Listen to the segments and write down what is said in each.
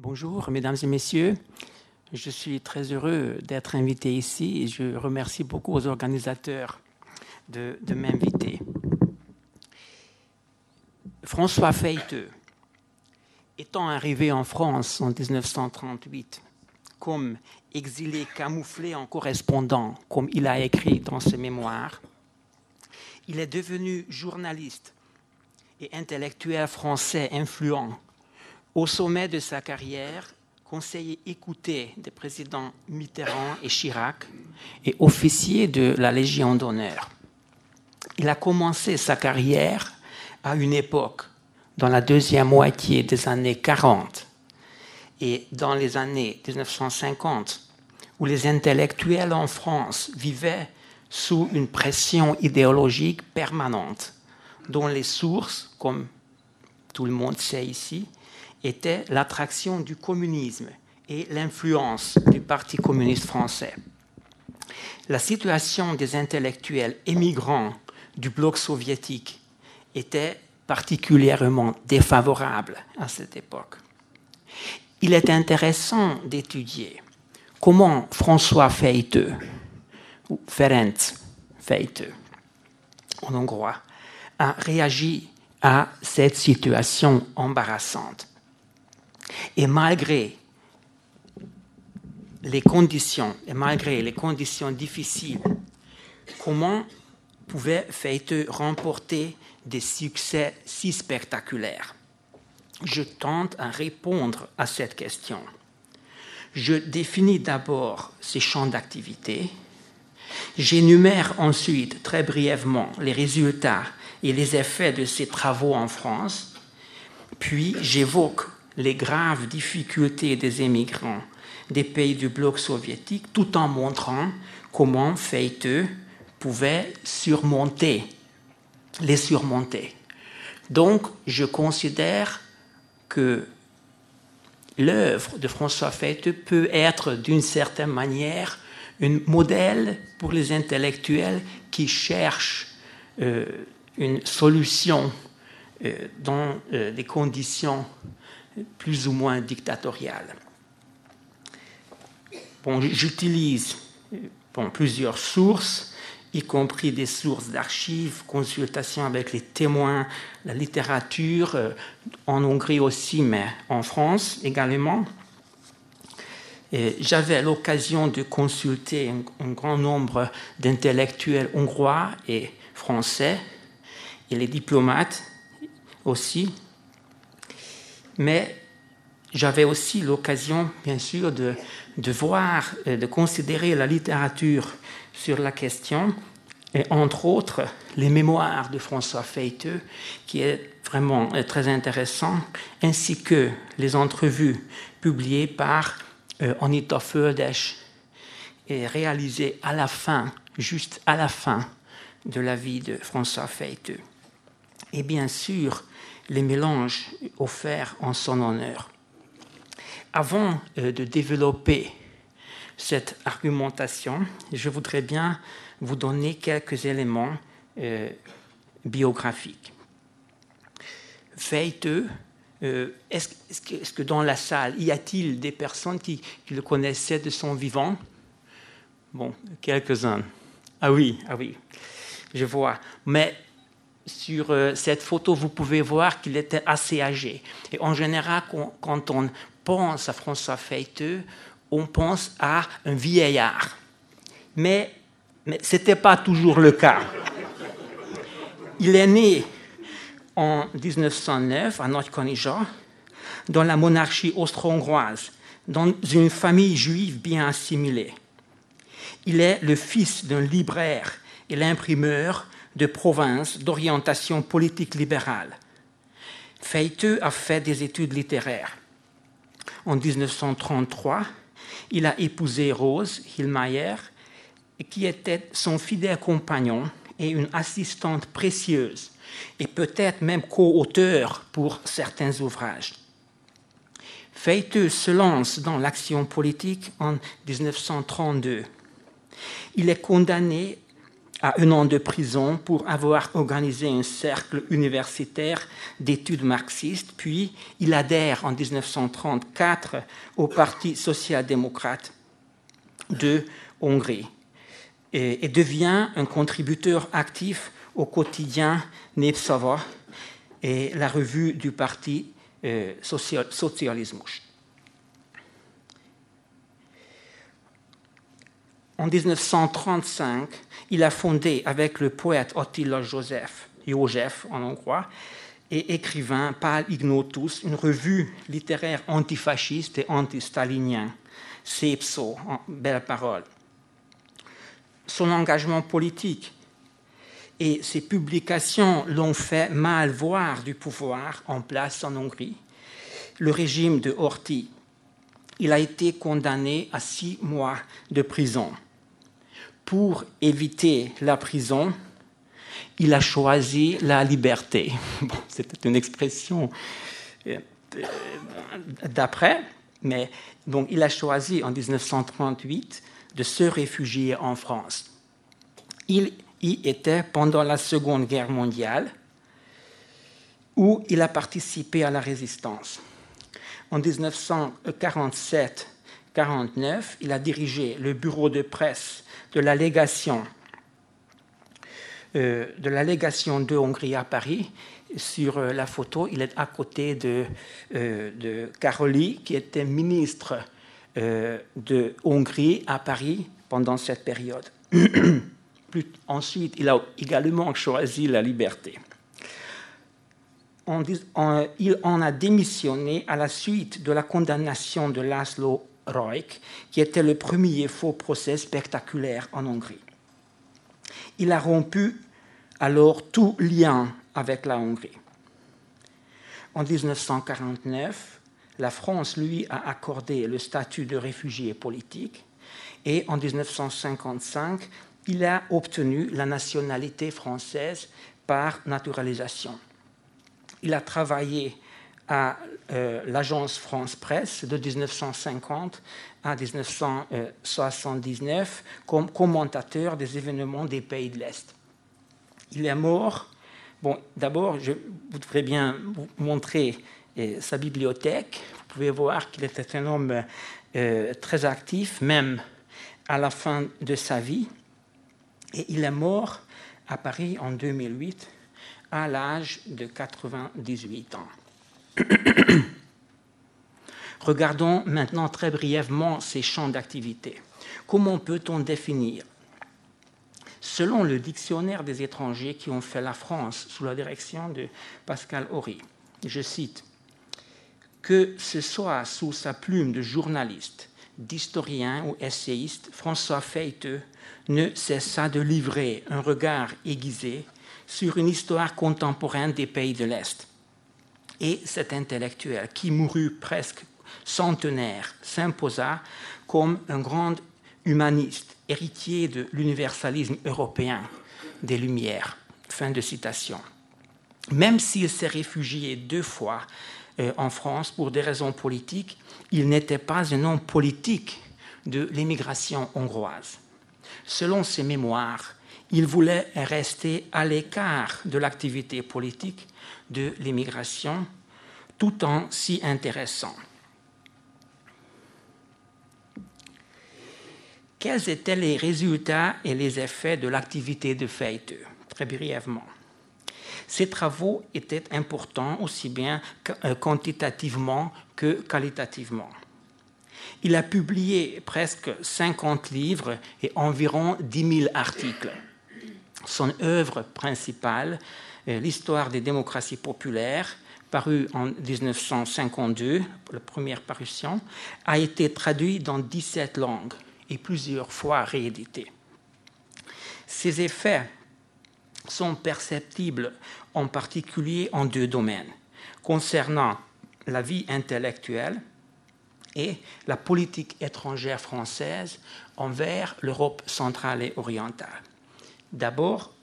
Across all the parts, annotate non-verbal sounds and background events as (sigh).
Bonjour, mesdames et messieurs. Je suis très heureux d'être invité ici et je remercie beaucoup aux organisateurs de, m'inviter. François Feiteux, étant arrivé en France en 1938 comme exilé camouflé en correspondant, comme il a écrit dans ses mémoires, il est devenu journaliste et intellectuel français influent au sommet de sa carrière, conseiller écouté des présidents Mitterrand et Chirac et officier de la Légion d'honneur. Il a commencé sa carrière à une époque, dans la deuxième moitié des années 40 et dans les années 1950, où les intellectuels en France vivaient sous une pression idéologique permanente, dont les sources, comme tout le monde sait ici, était l'attraction du communisme et l'influence du Parti communiste français. La situation des intellectuels émigrants du bloc soviétique était particulièrement défavorable à cette époque. Il est intéressant d'étudier comment François Feiteux, ou Ferenc Feiteux en hongrois, a réagi à cette situation embarrassante. Et malgré les conditions, et malgré les conditions difficiles, comment pouvait Feiteux remporter des succès si spectaculaires? Je tente à répondre à cette question. Je définis d'abord ses champs d'activité. J'énumère ensuite très brièvement les résultats et les effets de ses travaux en France. Puis j'évoque les graves difficultés des émigrants des pays du bloc soviétique tout en montrant comment Feiteux pouvait surmonter, les surmonter. Donc, je considère que l'œuvre de François Feiteux peut être d'une certaine manière un modèle pour les intellectuels qui cherchent euh, une solution euh, dans euh, des conditions plus ou moins dictatoriale. Bon, J'utilise bon, plusieurs sources, y compris des sources d'archives, consultations avec les témoins, la littérature, euh, en Hongrie aussi, mais en France également. J'avais l'occasion de consulter un, un grand nombre d'intellectuels hongrois et français, et les diplomates aussi. Mais j'avais aussi l'occasion, bien sûr, de, voir, de considérer la littérature sur la question, et entre autres les mémoires de François Feiteux, qui est vraiment très intéressant, ainsi que les entrevues publiées par euh, Anita Földes et réalisées à la fin, juste à la fin de la vie de François Feiteux. Et bien sûr, les mélanges offerts en son honneur. Avant euh, de développer cette argumentation, je voudrais bien vous donner quelques éléments euh, biographiques. Feiteux, euh, est-ce que, dans la salle, y a-t-il des personnes qui, qui, le connaissaient de son vivant? Bon, quelques-uns. Ah oui, ah oui, je vois. Mais sur euh, cette photo, vous pouvez voir qu'il était assez âgé. Et en général, quand on pense à François Feiteux, on pense à un vieillard. Mais, mais ce n'était pas toujours le cas. Il est né en 1909 à Nordkonija, dans la monarchie austro-hongroise, dans une famille juive bien assimilée. Il est le fils d'un libraire et l'imprimeur de province d'orientation politique libérale. Feiteux a fait des études littéraires. En 1933, il a épousé Rose Hillmeyer, qui était son fidèle compagnon et une assistante précieuse, et peut-être même co-auteur pour certains ouvrages. Feiteux se lance dans l'action politique en 1932. Il est condamné à un an de prison pour avoir organisé un cercle universitaire d'études marxistes, puis il adhère en 1934 au Parti social-démocrate de Hongrie et, devient un contributeur actif au quotidien Népszava et la revue du Parti euh, social, En 1935, il a fondé avec le poète Attila Joseph, Joseph en hongrois, et écrivain Pál Ignotus, une revue littéraire antifasciste et anti-stalinien. Sepso, belle parole. Son engagement politique et ses publications l'ont fait mal voir du pouvoir en place en Hongrie. Le régime de Horthy, il a été condamné à six mois de prison pour éviter la prison, il a choisi la liberté. (laughs) C'était une expression euh, d'après, mais donc il a choisi en 1938 de se réfugier en France. Il y était pendant la Seconde Guerre mondiale, où il a participé à la résistance. En 1947 1949, il a dirigé le bureau de presse de la légation euh, de de Hongrie à Paris. Sur euh, la photo, il est à côté de, euh, de Karoli, qui était ministre de Hongrie à Paris pendant cette période. (coughs) ensuite, il a également choisi la liberté. il en a démissionné à la suite de la condamnation de Laszlo Qui était le premier faux procès spectaculaire en Hongrie. Il a rompu alors tout lien avec la Hongrie. En 1949, la France lui a accordé le statut de réfugié politique et en 1955, il a obtenu la nationalité française par naturalisation. Il a travaillé à euh, l'agence France Presse de 1950 à 1979 comme commentateur des événements des pays de l'Est. Il est mort. Bon, d'abord, je voudrais bien vous montrer euh, sa bibliothèque. Vous pouvez voir qu'il était un homme euh, très actif, même à la fin de sa vie. Et il est mort à Paris en 2008 à l'âge de 98 ans. (clears throat) Regardons maintenant très brièvement ces champs d'activité. Comment peut-on définir Selon le dictionnaire des étrangers qui ont fait la France sous la direction de Pascal Horry, je cite, que ce soit sous sa plume de journaliste, d'historien ou essayiste, François Feiteux ne cessa de livrer un regard aiguisé sur une histoire contemporaine des pays de l'Est et cet intellectuel, qui mourut presque centenaire, s'imposa comme un grand humaniste, héritier de l'universalisme européen des Lumières. Fin de citation. Même s'il s'est réfugié deux fois euh, en France pour des raisons politiques, il n'était pas un homme politique de l'émigration hongroise. Selon ses mémoires, il voulait rester à l'écart de l'activité politique de l'immigration tout en s'y intéressant. Quels étaient les résultats et les effets de l'activité de Feite Très brièvement. Ces travaux étaient importants aussi bien euh, quantitativement que qualitativement. Il a publié presque 50 livres et environ 10 000 articles. Son œuvre principale euh, l'histoire des démocraties populaires, paru en 1952, la première parution, a été traduit dans 17 langues et plusieurs fois réédité. Ces effets sont perceptibles en particulier en deux domaines, concernant la vie intellectuelle et la politique étrangère française envers l'Europe centrale et orientale. D'abord,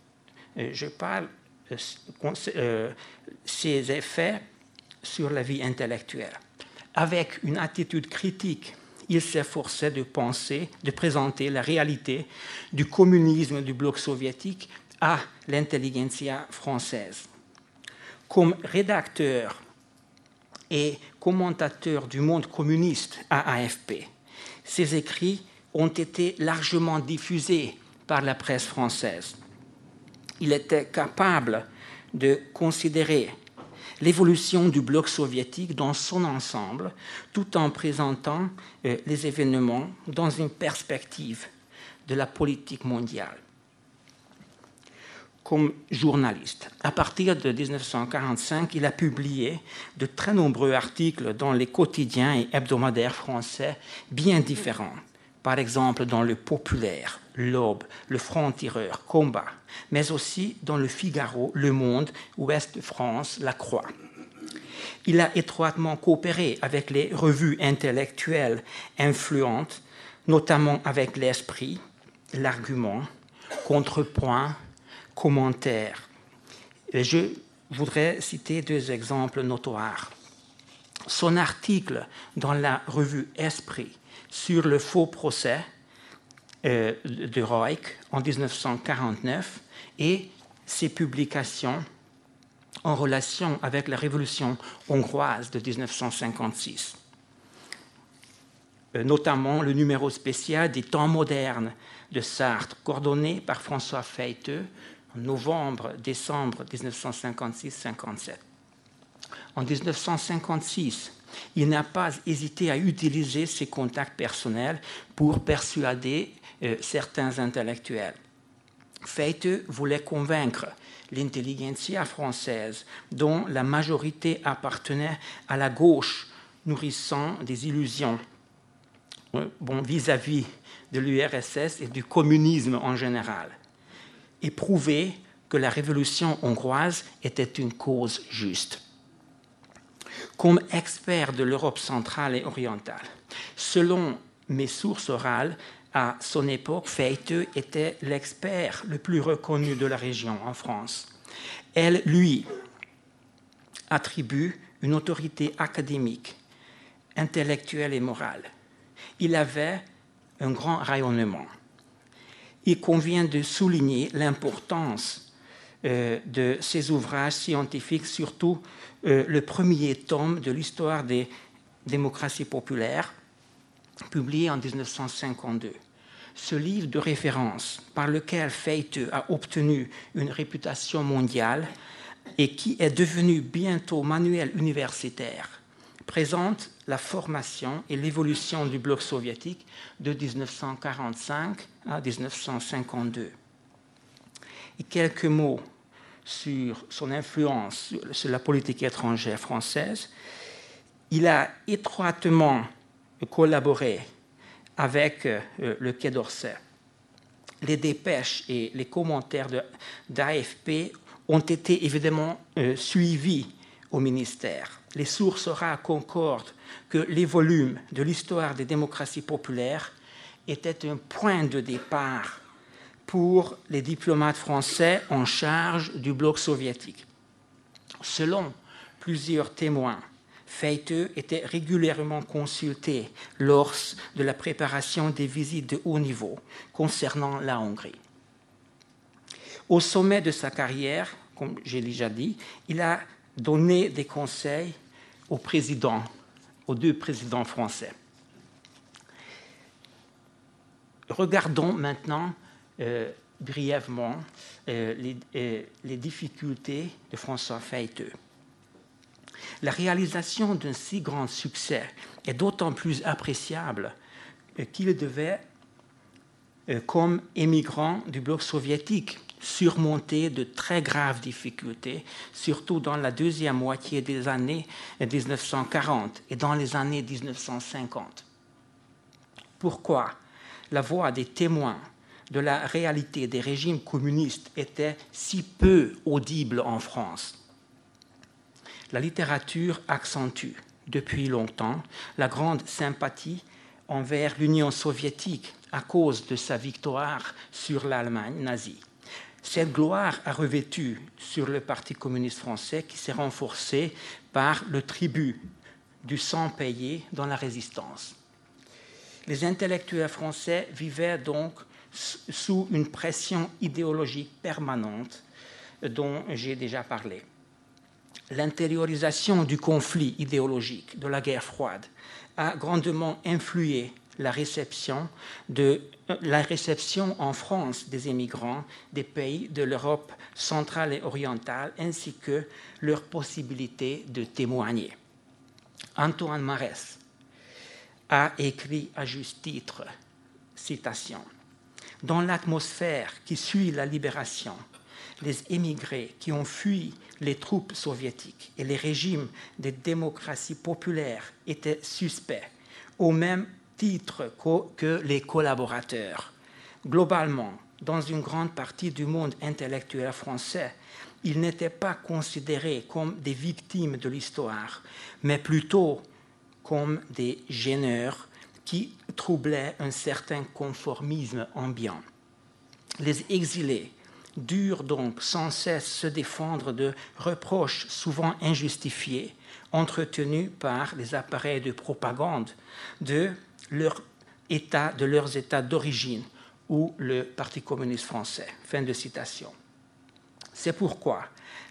euh, je parle euh, ses effets sur la vie intellectuelle. Avec une attitude critique il s'efforçait de penser, présenter la réalité du communisme du bloc soviétique à l'intelligentsia française. Comme rédacteur et commentateur du monde communiste à AFP, ses écrits ont été largement diffusés par la presse française. Il était capable de considérer l'évolution du bloc soviétique dans son ensemble, tout en présentant euh, les événements dans une perspective de la politique mondiale. Comme journaliste, à partir de 1945, il a publié de très nombreux articles dans les quotidiens et hebdomadaires français bien différents par exemple dans le Populaire, l'Aube, le Franc-Tireur, Combat, mais aussi dans le Figaro, Le Monde, Ouest de France, La Croix. Il a étroitement coopéré avec les revues intellectuelles influentes, notamment avec l'Esprit, l'Argument, Contrepoint, Commentaire. je voudrais citer deux exemples notoires. Son article dans la revue Esprit sur le faux procès euh, de Reich en 1949 et ses publications en relation avec la révolution hongroise de 1956, euh, notamment le numéro spécial des temps modernes de Sartre, coordonné par François Feiteux en novembre-décembre 1956-57. En 1956, il n'a pas hésité à utiliser ses contacts personnels pour persuader euh, certains intellectuels. Feite voulait convaincre l'intelligentsia française, dont la majorité appartenait à la gauche, nourrissant des illusions euh, vis-à-vis de l'URSS et du communisme en général, et prouver que la révolution hongroise était une cause juste comme expert de l'Europe centrale et orientale. Selon mes sources orales, à son époque, Feiteux était l'expert le plus reconnu de la région en France. Elle lui attribue une autorité académique, intellectuelle et morale. Il avait un grand rayonnement. Il convient de souligner l'importance euh, de ses ouvrages scientifiques, surtout euh, le premier tome de l'histoire des démocraties populaires, publié en 1952. Ce livre de référence par lequel Feite a obtenu une réputation mondiale et qui est devenu bientôt manuel universitaire, présente la formation et l'évolution du bloc soviétique de 1945 à 1952. Et quelques mots sur son influence sur la politique étrangère française, il a étroitement collaboré avec euh, le Quai d'Orsay. Les dépêches et les commentaires d'AFP ont été évidemment euh, suivis au ministère. Les sources rares concordent que les volumes de l'histoire des démocraties populaires étaient un point de départ pour les diplomates français en charge du bloc soviétique. Selon plusieurs témoins, Feiteux était régulièrement consulté lors de la préparation des visites de haut niveau concernant la Hongrie. Au sommet de sa carrière, comme j'ai déjà dit, il a donné des conseils aux deux présidents français. Regardons maintenant brièvement euh, euh, les, difficultés de François Feiteux. La réalisation d'un si grand succès est d'autant plus appréciable qu'il devait, comme émigrant du bloc soviétique, surmonter de très graves difficultés, surtout dans la deuxième moitié des années 1940 et dans les années 1950. Pourquoi la voix des témoins de la réalité des régimes communistes était si peu audible en France. La littérature accentue depuis longtemps la grande sympathie envers l'Union soviétique à cause de sa victoire sur l'Allemagne nazie. Cette gloire a revêtu sur le Parti communiste français qui s'est renforcé par le tribut du sang payé dans la résistance. Les intellectuels français vivaient donc sous une pression idéologique permanente dont j'ai déjà parlé. L'intériorisation du conflit idéologique de la guerre froide a grandement influé la réception, de, la réception en France des émigrants des pays de l'Europe centrale et orientale, ainsi que leur possibilité de témoigner. Antoine Marès a écrit à juste titre, citation, Dans l'atmosphère qui suit la libération, les émigrés qui ont fui les troupes soviétiques et les régimes des démocraties populaires étaient suspects, au même titre que les collaborateurs. Globalement, dans une grande partie du monde intellectuel français, ils n'étaient pas considérés comme des victimes de l'histoire, mais plutôt comme des gêneurs qui troublaient un certain conformisme ambiant. Les exilés durent donc sans cesse se défendre de reproches souvent injustifiés entretenus par les appareils de propagande de leur état, de leurs états d'origine ou le Parti communiste français. Fin de citation. C'est pourquoi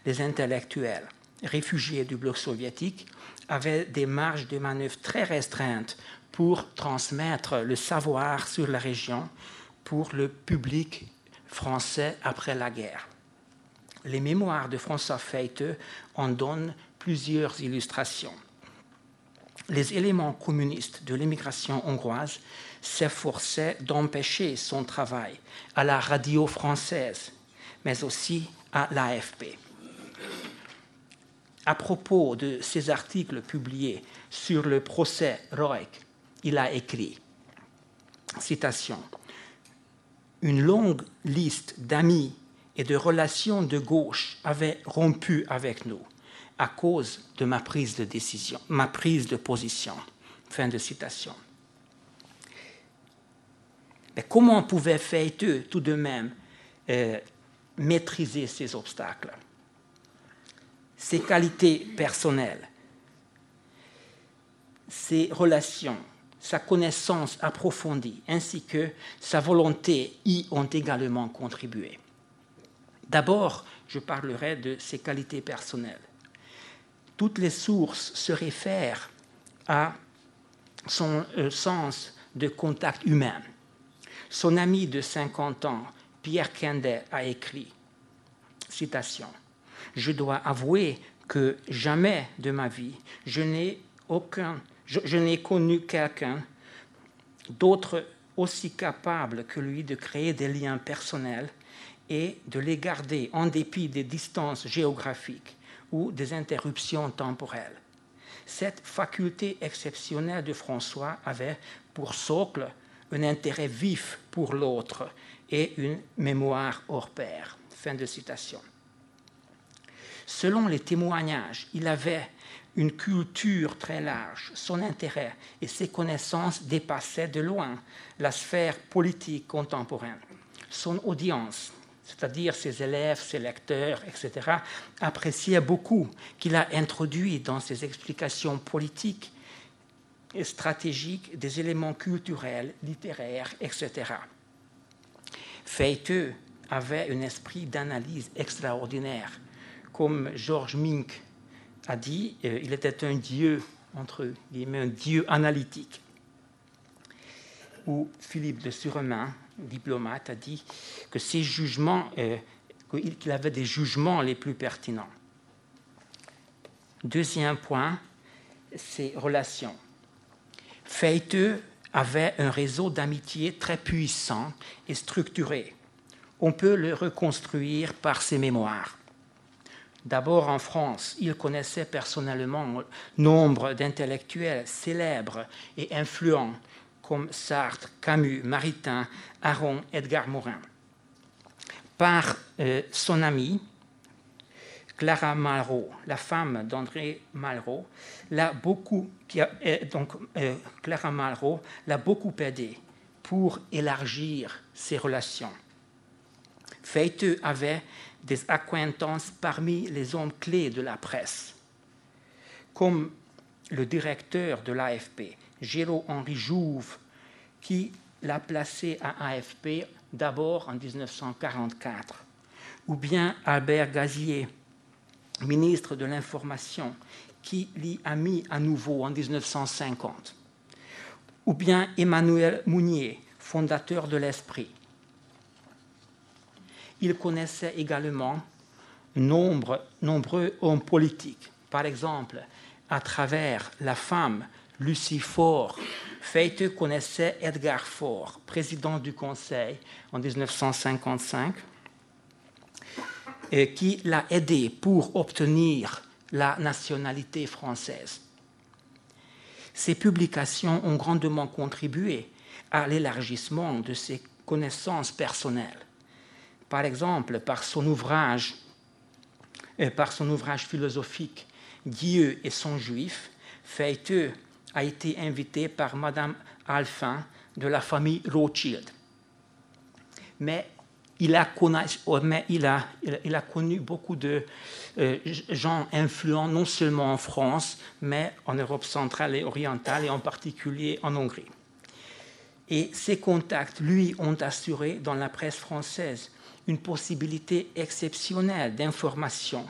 les intellectuels réfugiés du bloc soviétique avaient des marges de manœuvre très restreintes pour transmettre le savoir sur la région pour le public français après la guerre. Les mémoires de François Feite en donnent plusieurs illustrations. Les éléments communistes de l'immigration hongroise s'efforçaient d'empêcher son travail à la radio française, mais aussi à l'AFP. À propos de ces articles publiés sur le procès Roek, il a écrit, citation, Une longue liste d'amis et de relations de gauche avait rompu avec nous à cause de ma prise de décision, ma prise de position. Fin de citation. Mais comment pouvait Feiteux tout de même euh, maîtriser ces obstacles? Ses qualités personnelles, ses relations, sa connaissance approfondie ainsi que sa volonté y ont également contribué. D'abord, je parlerai de ses qualités personnelles toutes les sources se réfèrent à son euh, sens de contact humain. Son ami de 50 ans, Pierre Kendet, a écrit, citation, Je dois avouer que jamais de ma vie je n'ai aucun, je n'ai connu quelqu'un d'autre aussi capable que lui de créer des liens personnels et de les garder en dépit des distances géographiques ou des interruptions temporelles. Cette faculté exceptionnelle de François avait pour socle un intérêt vif pour l'autre et une mémoire hors pair. Fin de citation. Selon les témoignages, il avait une culture très large. Son intérêt et ses connaissances dépassaient de loin la sphère politique contemporaine. Son audience c'est-à-dire ses élèves, ses lecteurs, etc., appréciaient beaucoup qu'il a introduit dans ses explications politiques et stratégiques des éléments culturels, littéraires, etc. Feiteux avait un esprit d'analyse extraordinaire. Comme Georges Mink a dit, euh, il était un dieu, entre guillemets, un dieu analytique. Ou Philippe de Suremain diplomate, a dit que ses jugements, euh, qu'il avait des jugements les plus pertinents. Deuxième point, ses relations. Feiteux avait un réseau d'amitié très puissant et structuré. On peut le reconstruire par ses mémoires. D'abord en France, il connaissait personnellement nombre d'intellectuels célèbres et influents comme Sartre, Camus, Maritain, Aron, Edgar Morin. Par euh, son amie, Clara Malraux, la femme d'André Malraux, l'a beaucoup, euh, euh, Clara Malraux l'a beaucoup aidé pour élargir ses relations. Feiteux avait des acquaintances parmi les hommes clés de la presse, comme le directeur de l'AFP, Géraud-Henri Jouve, qui l'a placé à AFP d'abord en 1944, ou bien Albert Gazier, ministre de l'Information, qui l'y a mis à nouveau en 1950, ou bien Emmanuel Mounier, fondateur de l'Esprit. Il connaissait également nombre, nombreux hommes politiques, par exemple à travers la femme Lucie Faure. Feite connaissait Edgar Faure, président du Conseil en 1955, et qui l'a aidé pour obtenir la nationalité française. Ces publications ont grandement contribué à l'élargissement de ses connaissances personnelles. Par exemple, par son ouvrage, euh, par son ouvrage philosophique Dieu et son juif, Feiteux a été invité par Madame Alphin de la famille Rothschild. Mais il a, a connu beaucoup de euh, gens influents, non seulement en France, mais en Europe centrale et orientale, et en particulier en Hongrie. Et ces contacts, lui, ont assuré dans la presse française une possibilité exceptionnelle d'information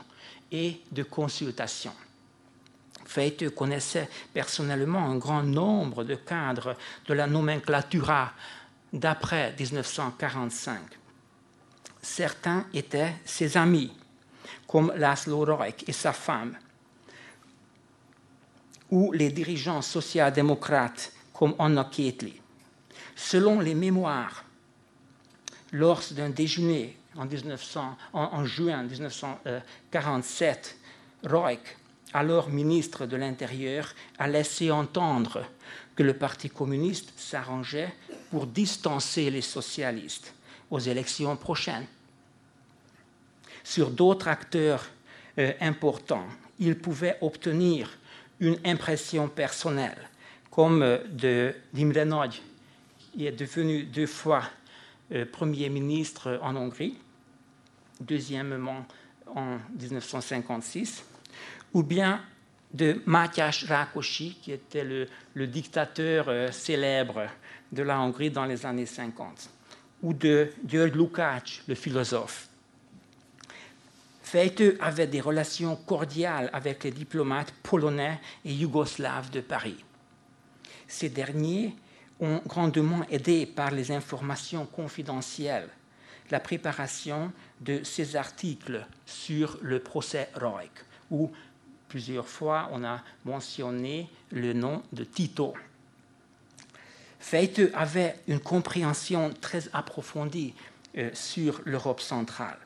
et de consultation. Feite connaissait personnellement un grand nombre de cadres de la nomenclatura d'après 1945. Certains étaient ses amis, comme Laszlo Rojk et sa femme, ou les dirigeants social-démocrates comme Anna Ketli. Selon les mémoires, lors d'un déjeuner en, 1900, en, juin 1947, Rojk alors ministre de l'Intérieur, a laissé entendre que le Parti communiste s'arrangeait pour distancer les socialistes aux élections prochaines. Sur d'autres acteurs euh, importants, il pouvait obtenir une impression personnelle, comme euh, de d'Imre qui est devenu deux fois euh, Premier ministre en Hongrie, deuxièmement en 1956, ou bien de Mátyás Rákosi, qui était le, dictateur euh, célèbre de la Hongrie dans les années 50, ou de György Lukács, le philosophe. Feite avait des relations cordiales avec les diplomates polonais et yougoslaves de Paris. Ces derniers ont grandement aidé par les informations confidentielles la préparation de ces articles sur le procès Roig, ou Plusieurs fois, on a mentionné le nom de Tito. Feite avait une compréhension très approfondie euh, sur l'Europe centrale.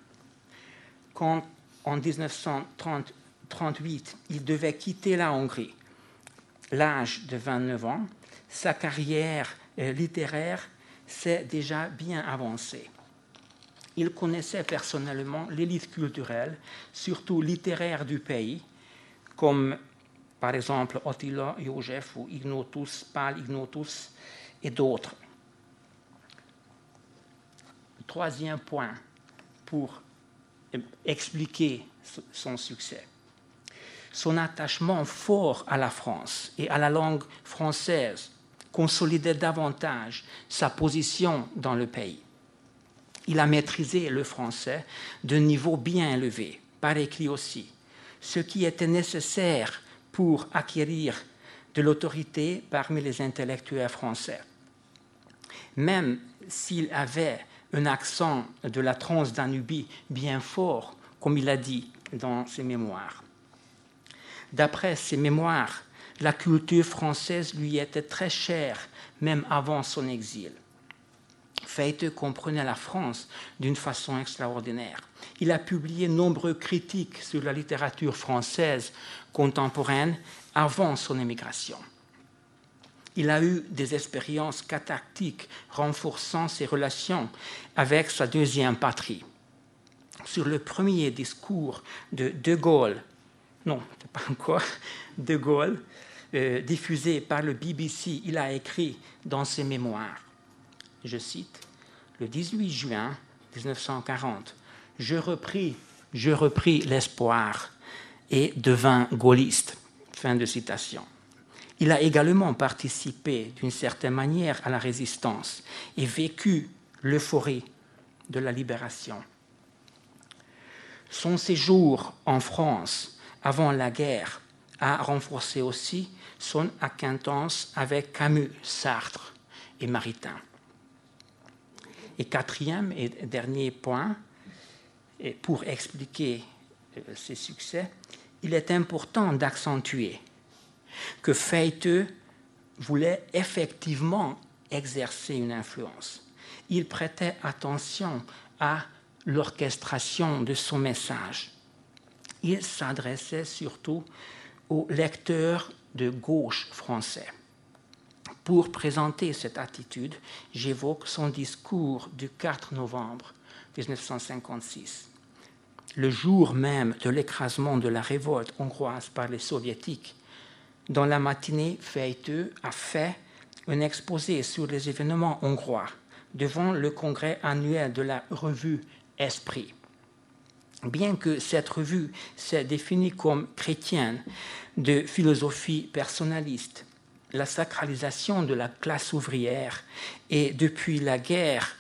Quand, en 1938, il devait quitter la Hongrie, l'âge de 29 ans, sa carrière euh, littéraire s'est déjà bien avancée. Il connaissait personnellement l'élite culturelle, surtout littéraire du pays, comme par exemple Attila Joseph ou Ignotus, Pal Ignotus et d'autres. Troisième point pour expliquer son succès. Son attachement fort à la France et à la langue française consolidait davantage sa position dans le pays. Il a maîtrisé le français d'un niveau bien élevé, par écrit aussi, ce qui était nécessaire pour acquérir de l'autorité parmi les intellectuels français. Même s'il avait un accent de la Transdanubie bien fort, comme il a dit dans ses mémoires. D'après ses mémoires, la culture française lui était très chère, même avant son exil. Feite comprenait la France d'une façon extraordinaire. Il a publié nombreux critiques sur la littérature française contemporaine avant son émigration. Il a eu des expériences cathartiques renforçant ses relations avec sa deuxième patrie. Sur le premier discours de De Gaulle, non, pas encore, De Gaulle, euh, diffusé par le BBC, il a écrit dans ses mémoires, je cite, le 18 juin 1940, je repris, je repris l'espoir et devins gaulliste. Fin de citation. Il a également participé d'une certaine manière à la résistance et vécu l'euphorie de la libération. Son séjour en France avant la guerre a renforcé aussi son acquaintance avec Camus, Sartre et Maritain. Et quatrième et dernier point, pour expliquer euh, ses succès, il est important d'accentuer que Feiteux voulait effectivement exercer une influence. Il prêtait attention à l'orchestration de son message. Il s'adressait surtout aux lecteurs de gauche français. Pour présenter cette attitude, j'évoque son discours du 4 novembre 1956. Le jour même de l'écrasement de la révolte hongroise par les soviétiques, dans la matinée, Feiteux a fait un exposé sur les événements hongrois devant le congrès annuel de la revue Esprit. Bien que cette revue s'est définie comme chrétienne de philosophie personnaliste, la sacralisation de la classe ouvrière et depuis la guerre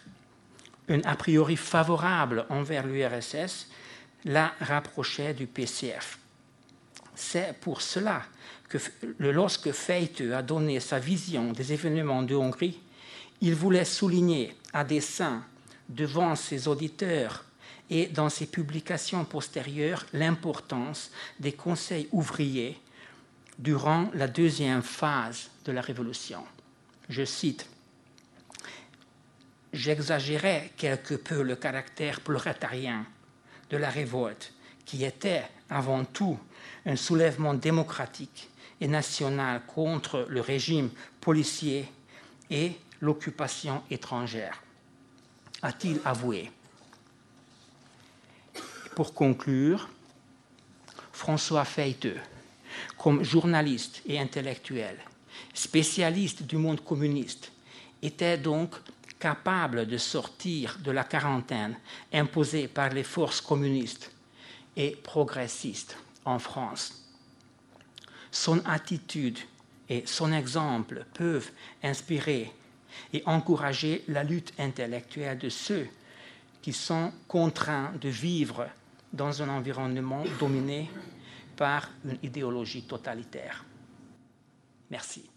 un a priori favorable envers l'URSS la rapprochait du PCF. C'est pour cela que lorsque Feite a donné sa vision des événements de Hongrie, il voulait souligner à dessein devant ses auditeurs et dans ses publications postérieures l'importance des conseils ouvriers durant la deuxième phase de la Révolution. Je cite J'exagérais quelque peu le caractère prolétarien de la révolte, qui était avant tout un soulèvement démocratique et national contre le régime policier et l'occupation étrangère, a-t-il avoué. Pour conclure, François Feiteux, comme journaliste et intellectuel, spécialiste du monde communiste, était donc capable de sortir de la quarantaine imposée par les forces communistes et progressistes en France. Son attitude et son exemple peuvent inspirer et encourager la lutte intellectuelle de ceux qui sont contraints de vivre dans un environnement dominé par une idéologie totalitaire. Merci.